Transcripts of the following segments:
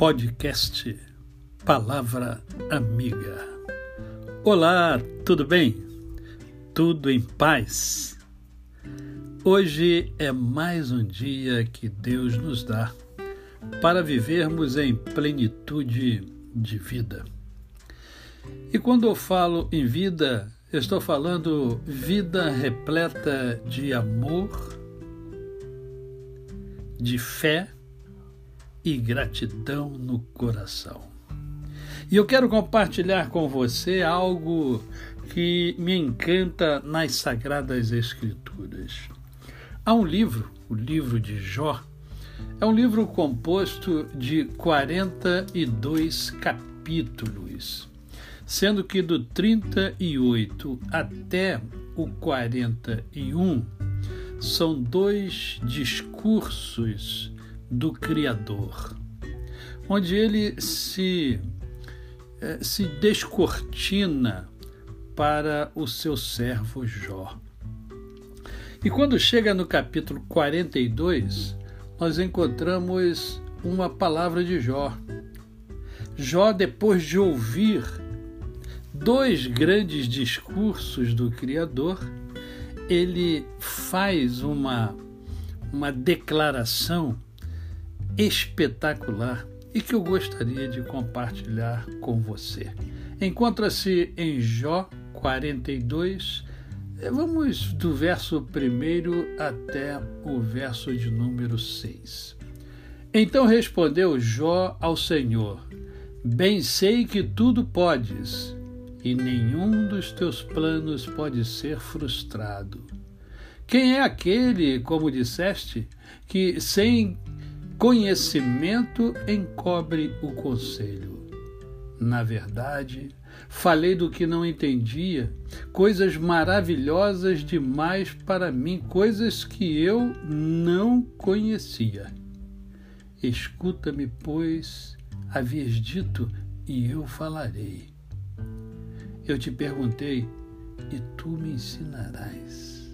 podcast Palavra Amiga. Olá, tudo bem? Tudo em paz? Hoje é mais um dia que Deus nos dá para vivermos em plenitude de vida. E quando eu falo em vida, estou falando vida repleta de amor, de fé e gratidão no coração. E eu quero compartilhar com você algo que me encanta nas Sagradas Escrituras. Há um livro, o livro de Jó, é um livro composto de 42 capítulos, sendo que do 38 até o 41 são dois discursos do Criador, onde ele se, eh, se descortina para o seu servo Jó. E quando chega no capítulo 42, nós encontramos uma palavra de Jó. Jó, depois de ouvir dois grandes discursos do Criador, ele faz uma, uma declaração espetacular e que eu gostaria de compartilhar com você. Encontra-se em Jó 42, eh, vamos do verso 1 até o verso de número 6. Então respondeu Jó ao Senhor: Bem sei que tudo podes, e nenhum dos teus planos pode ser frustrado. Quem é aquele, como disseste, que sem Conhecimento encobre o conselho. Na verdade, falei do que não entendia, coisas maravilhosas demais para mim, coisas que eu não conhecia. Escuta-me, pois, havias dito, e eu falarei. Eu te perguntei, e tu me ensinarás.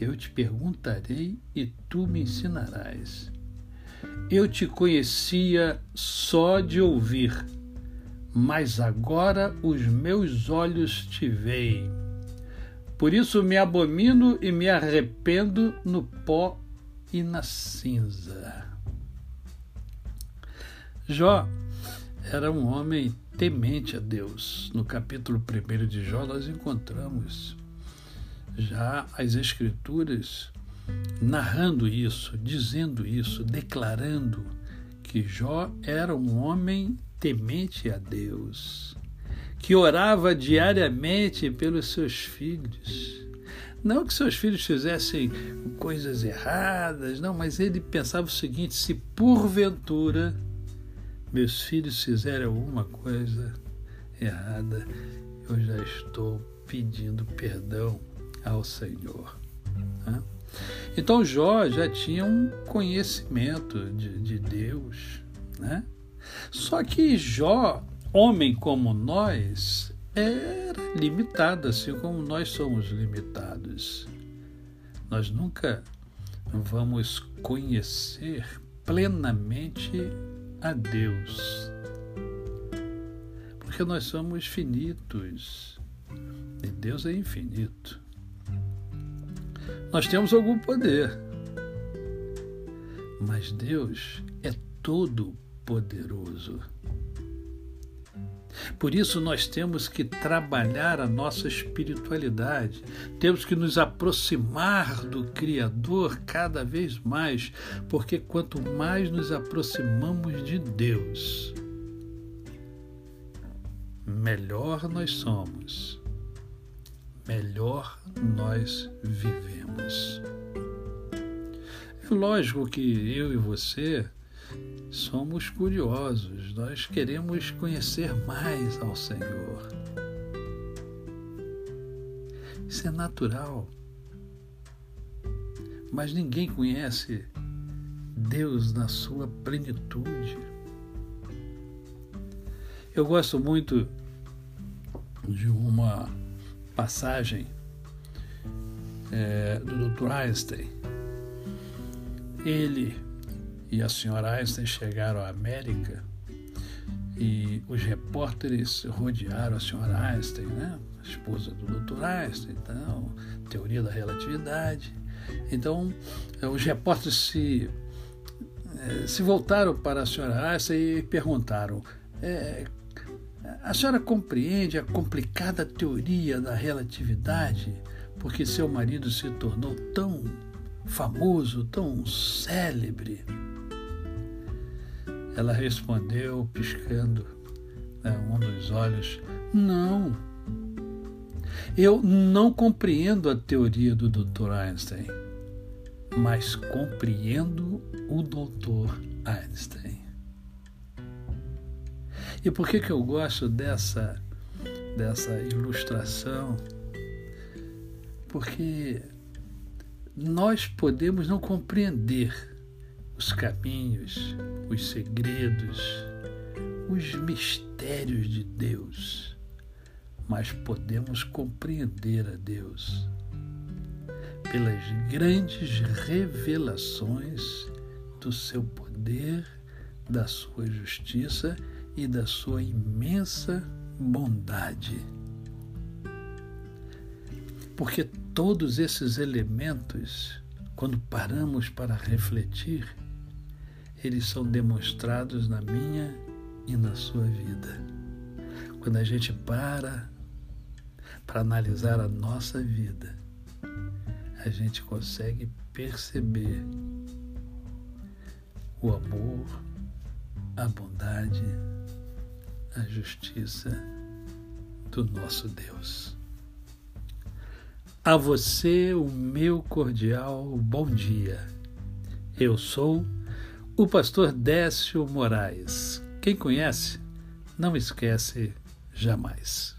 Eu te perguntarei, e tu me ensinarás. Eu te conhecia só de ouvir, mas agora os meus olhos te veem. Por isso me abomino e me arrependo no pó e na cinza. Jó era um homem temente a Deus. No capítulo 1 de Jó, nós encontramos já as Escrituras narrando isso, dizendo isso, declarando que Jó era um homem temente a Deus, que orava diariamente pelos seus filhos. Não que seus filhos fizessem coisas erradas, não, mas ele pensava o seguinte: se porventura meus filhos fizerem alguma coisa errada, eu já estou pedindo perdão ao Senhor. Então Jó já tinha um conhecimento de, de Deus, né? Só que Jó, homem como nós, era limitado, assim como nós somos limitados. Nós nunca vamos conhecer plenamente a Deus, porque nós somos finitos e Deus é infinito nós temos algum poder. Mas Deus é todo poderoso. Por isso nós temos que trabalhar a nossa espiritualidade, temos que nos aproximar do Criador cada vez mais, porque quanto mais nos aproximamos de Deus, melhor nós somos melhor nós vivemos. É lógico que eu e você somos curiosos, nós queremos conhecer mais ao Senhor. Isso é natural. Mas ninguém conhece Deus na sua plenitude. Eu gosto muito de uma passagem é, do Dr. Einstein. Ele e a senhora Einstein chegaram à América e os repórteres rodearam a senhora Einstein, né? a esposa do Dr. Einstein, então, teoria da relatividade. Então, eh, os repórteres se, eh, se voltaram para a senhora Einstein e perguntaram: é, a senhora compreende a complicada teoria da relatividade porque seu marido se tornou tão famoso, tão célebre? Ela respondeu, piscando né, um dos olhos: Não. Eu não compreendo a teoria do Dr. Einstein, mas compreendo o Dr. Einstein. E por que, que eu gosto dessa, dessa ilustração? Porque nós podemos não compreender os caminhos, os segredos, os mistérios de Deus, mas podemos compreender a Deus pelas grandes revelações do seu poder, da sua justiça e da sua imensa bondade. Porque todos esses elementos, quando paramos para refletir, eles são demonstrados na minha e na sua vida. Quando a gente para para analisar a nossa vida, a gente consegue perceber o amor, a bondade, a justiça do nosso Deus. A você o meu cordial bom dia. Eu sou o pastor Décio Moraes. Quem conhece, não esquece jamais.